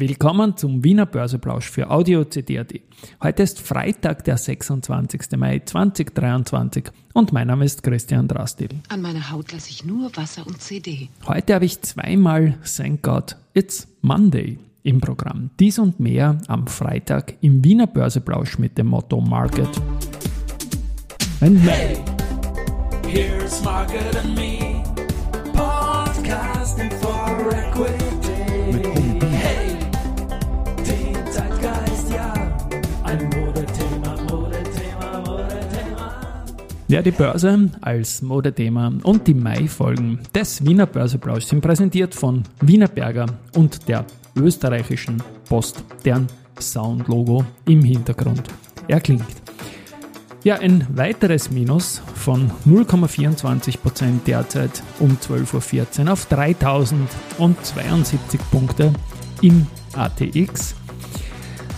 Willkommen zum Wiener Börseplausch für Audio CD.at. Heute ist Freitag, der 26. Mai 2023 und mein Name ist Christian Drastil. An meiner Haut lasse ich nur Wasser und CD. Heute habe ich zweimal Thank God It's Monday im Programm. Dies und mehr am Freitag im Wiener Börseplausch mit dem Motto Market. And hey, here's Market and Me, podcasting for equity. Ja, die Börse als Modethema und die Mai-Folgen des Wiener Börseplausch sind präsentiert von Wiener Berger und der österreichischen Post, deren Soundlogo im Hintergrund erklingt. Ja, ein weiteres Minus von 0,24% derzeit um 12.14 Uhr auf 3072 Punkte im ATX.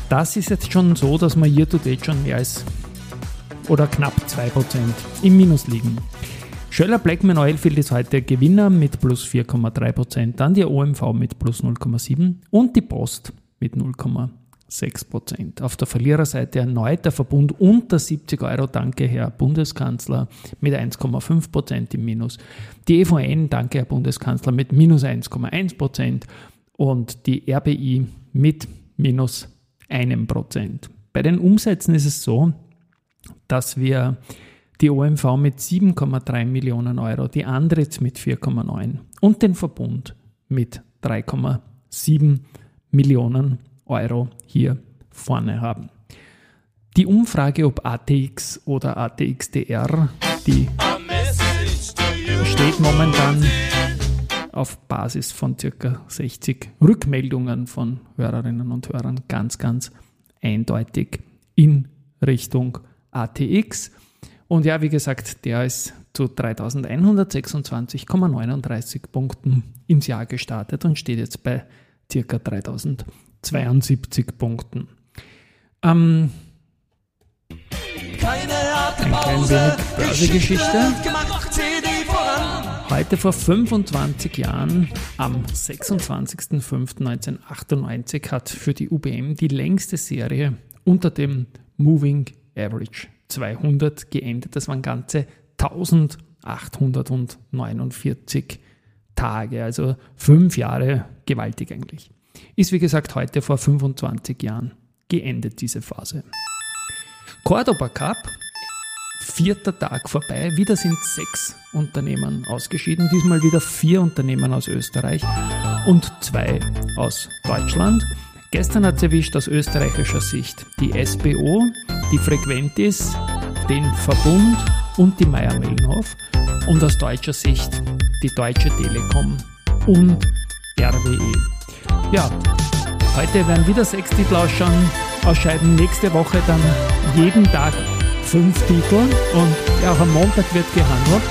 Das ist jetzt schon so, dass wir hier to date schon mehr als oder knapp 2% im Minus liegen. Schöller Blackman Oilfield ist heute Gewinner mit plus 4,3%, dann die OMV mit plus 0,7% und die Post mit 0,6%. Auf der Verliererseite erneut der Verbund unter 70 Euro, danke Herr Bundeskanzler, mit 1,5% im Minus. Die EVN, danke Herr Bundeskanzler, mit minus 1,1% und die RBI mit minus 1%. Bei den Umsätzen ist es so, dass wir die OMV mit 7,3 Millionen Euro, die Andritz mit 4,9 und den Verbund mit 3,7 Millionen Euro hier vorne haben. Die Umfrage, ob ATX oder ATXDR, die steht momentan auf Basis von circa 60 Rückmeldungen von Hörerinnen und Hörern ganz, ganz eindeutig in Richtung ATX. Und ja, wie gesagt, der ist zu 3126,39 Punkten ins Jahr gestartet und steht jetzt bei ca. 3072 Punkten. Ähm, ein klein wenig Börsegeschichte. Heute vor 25 Jahren, am 26.05.1998, hat für die UBM die längste Serie unter dem Moving Average 200 geendet. Das waren ganze 1849 Tage, also fünf Jahre gewaltig eigentlich. Ist wie gesagt heute vor 25 Jahren geendet, diese Phase. Cordoba Cup, vierter Tag vorbei. Wieder sind sechs Unternehmen ausgeschieden. Diesmal wieder vier Unternehmen aus Österreich und zwei aus Deutschland. Gestern hat es erwischt aus österreichischer Sicht die SBO, die Frequentis, den Verbund und die Meier-Mellenhof und aus deutscher Sicht die Deutsche Telekom und RWE. Ja, heute werden wieder sechs Titel ausschauen, ausscheiden, nächste Woche dann jeden Tag fünf Titel und auch am Montag wird gehandelt.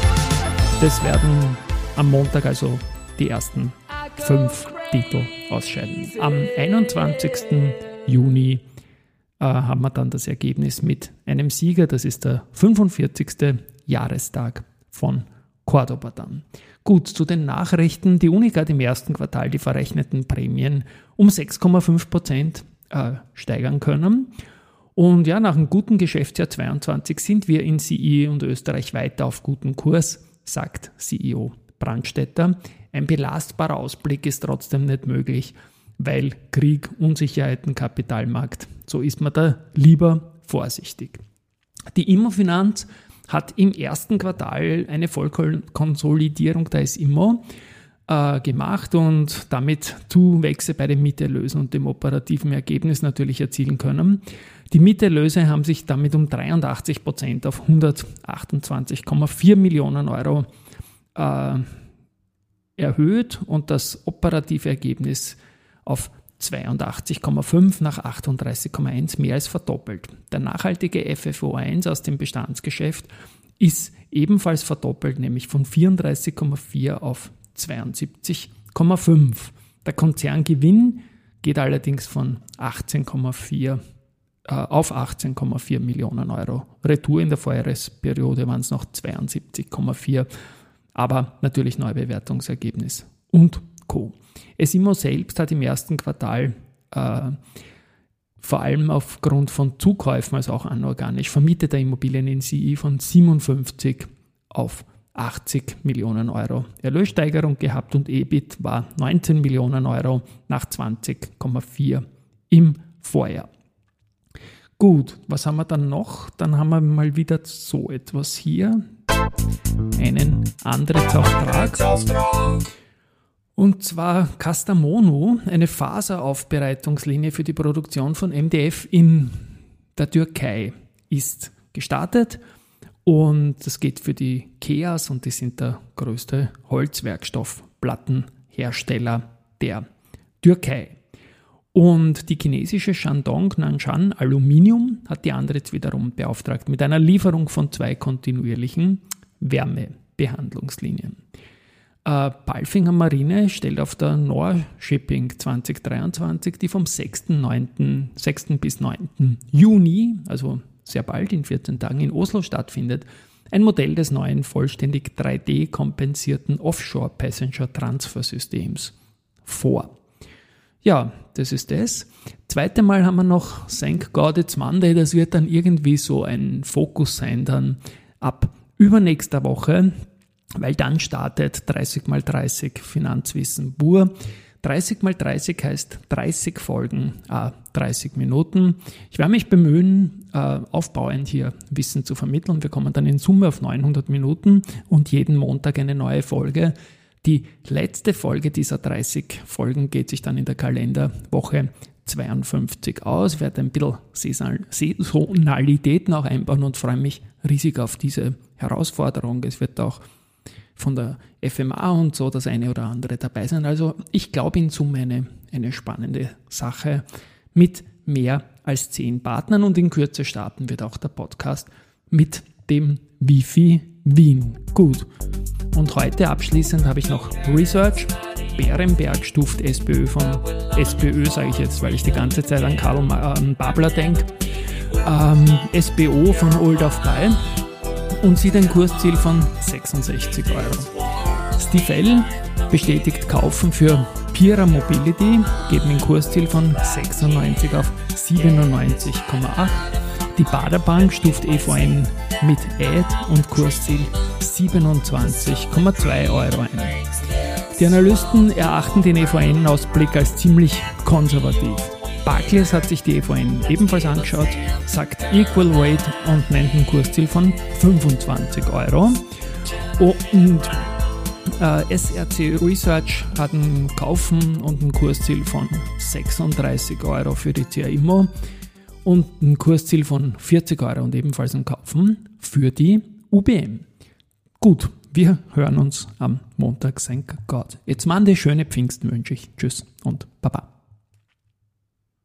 Das werden am Montag also die ersten fünf Titel ausscheiden. Am 21. Juni äh, haben wir dann das Ergebnis mit einem Sieger. Das ist der 45. Jahrestag von Cordoba dann. Gut, zu den Nachrichten. Die Unica hat im ersten Quartal die verrechneten Prämien um 6,5 Prozent äh, steigern können. Und ja, nach einem guten Geschäftsjahr 22 sind wir in CE und Österreich weiter auf gutem Kurs, sagt CEO Brandstätter. Ein belastbarer Ausblick ist trotzdem nicht möglich, weil Krieg, Unsicherheiten, Kapitalmarkt, so ist man da lieber vorsichtig. Die Immofinanz hat im ersten Quartal eine Vollkonsolidierung der Immo äh, gemacht und damit Zuwächse bei den Mieterlösen und dem operativen Ergebnis natürlich erzielen können. Die Mieterlöse haben sich damit um 83 Prozent auf 128,4 Millionen Euro äh, erhöht und das operative Ergebnis auf 82,5 nach 38,1 mehr als verdoppelt. Der nachhaltige FFO1 aus dem Bestandsgeschäft ist ebenfalls verdoppelt, nämlich von 34,4 auf 72,5. Der Konzerngewinn geht allerdings von 18,4 äh, auf 18,4 Millionen Euro. Retour in der Vorjahresperiode waren es noch 72,4 aber natürlich Neubewertungsergebnis und Co. Esimo selbst hat im ersten Quartal äh, vor allem aufgrund von Zukäufen, also auch anorganisch, vermietet er Immobilien in CI von 57 auf 80 Millionen Euro. Erlössteigerung gehabt und EBIT war 19 Millionen Euro nach 20,4 im Vorjahr. Gut, was haben wir dann noch? Dann haben wir mal wieder so etwas hier. Einen Antrittsauftrag. Und zwar Castamonu, eine Faseraufbereitungslinie für die Produktion von MDF in der Türkei, ist gestartet. Und das geht für die Keas und die sind der größte Holzwerkstoffplattenhersteller der Türkei. Und die chinesische Shandong Nanshan Aluminium hat die andere jetzt wiederum beauftragt mit einer Lieferung von zwei kontinuierlichen Wärmebehandlungslinien. Äh, Balfinger Marine stellt auf der Shipping 2023, die vom 6. 9., 6. bis 9. Juni, also sehr bald in 14 Tagen in Oslo stattfindet, ein Modell des neuen vollständig 3D-kompensierten Offshore Passenger Transfer Systems vor. Ja, das ist das. Zweite Mal haben wir noch Thank God It's Monday. Das wird dann irgendwie so ein Fokus sein, dann ab übernächster Woche weil dann startet 30 mal 30 Finanzwissen Bur. 30 mal 30 heißt 30 Folgen, äh, 30 Minuten. Ich werde mich bemühen, äh, aufbauend hier Wissen zu vermitteln. Wir kommen dann in Summe auf 900 Minuten und jeden Montag eine neue Folge. Die letzte Folge dieser 30 Folgen geht sich dann in der Kalenderwoche 52 aus. Ich werde ein bisschen Saisonalität noch einbauen und freue mich riesig auf diese Herausforderung. Es wird auch von der FMA und so das eine oder andere dabei sein. Also ich glaube in Summe eine, eine spannende Sache mit mehr als zehn Partnern und in Kürze starten wird auch der Podcast mit dem Wifi Wien. Gut. Und heute abschließend habe ich noch Research. Bärenberg stuft SPÖ von SPÖ, sage ich jetzt, weil ich die ganze Zeit an Karl Babler denke. Ähm, SBO von Old of Buy und sieht ein Kursziel von 66 Euro. Steve L. bestätigt Kaufen für Pira Mobility, mit einem Kursziel von 96 auf 97,8. Die Baderbank stuft EVN mit Ad und Kursziel 27,2 Euro ein. Die Analysten erachten den EVN-Ausblick als ziemlich konservativ. Barclays hat sich die EVN ebenfalls angeschaut, sagt Equal Weight und nennt ein Kursziel von 25 Euro. Und äh, SRC Research hat ein Kaufen und ein Kursziel von 36 Euro für die CA Immo und ein Kursziel von 40 Euro und ebenfalls ein Kaufen für die UBM. Gut, wir hören uns am Montag, thank Gott. Jetzt eine schöne Pfingsten wünsche ich. Tschüss und Baba.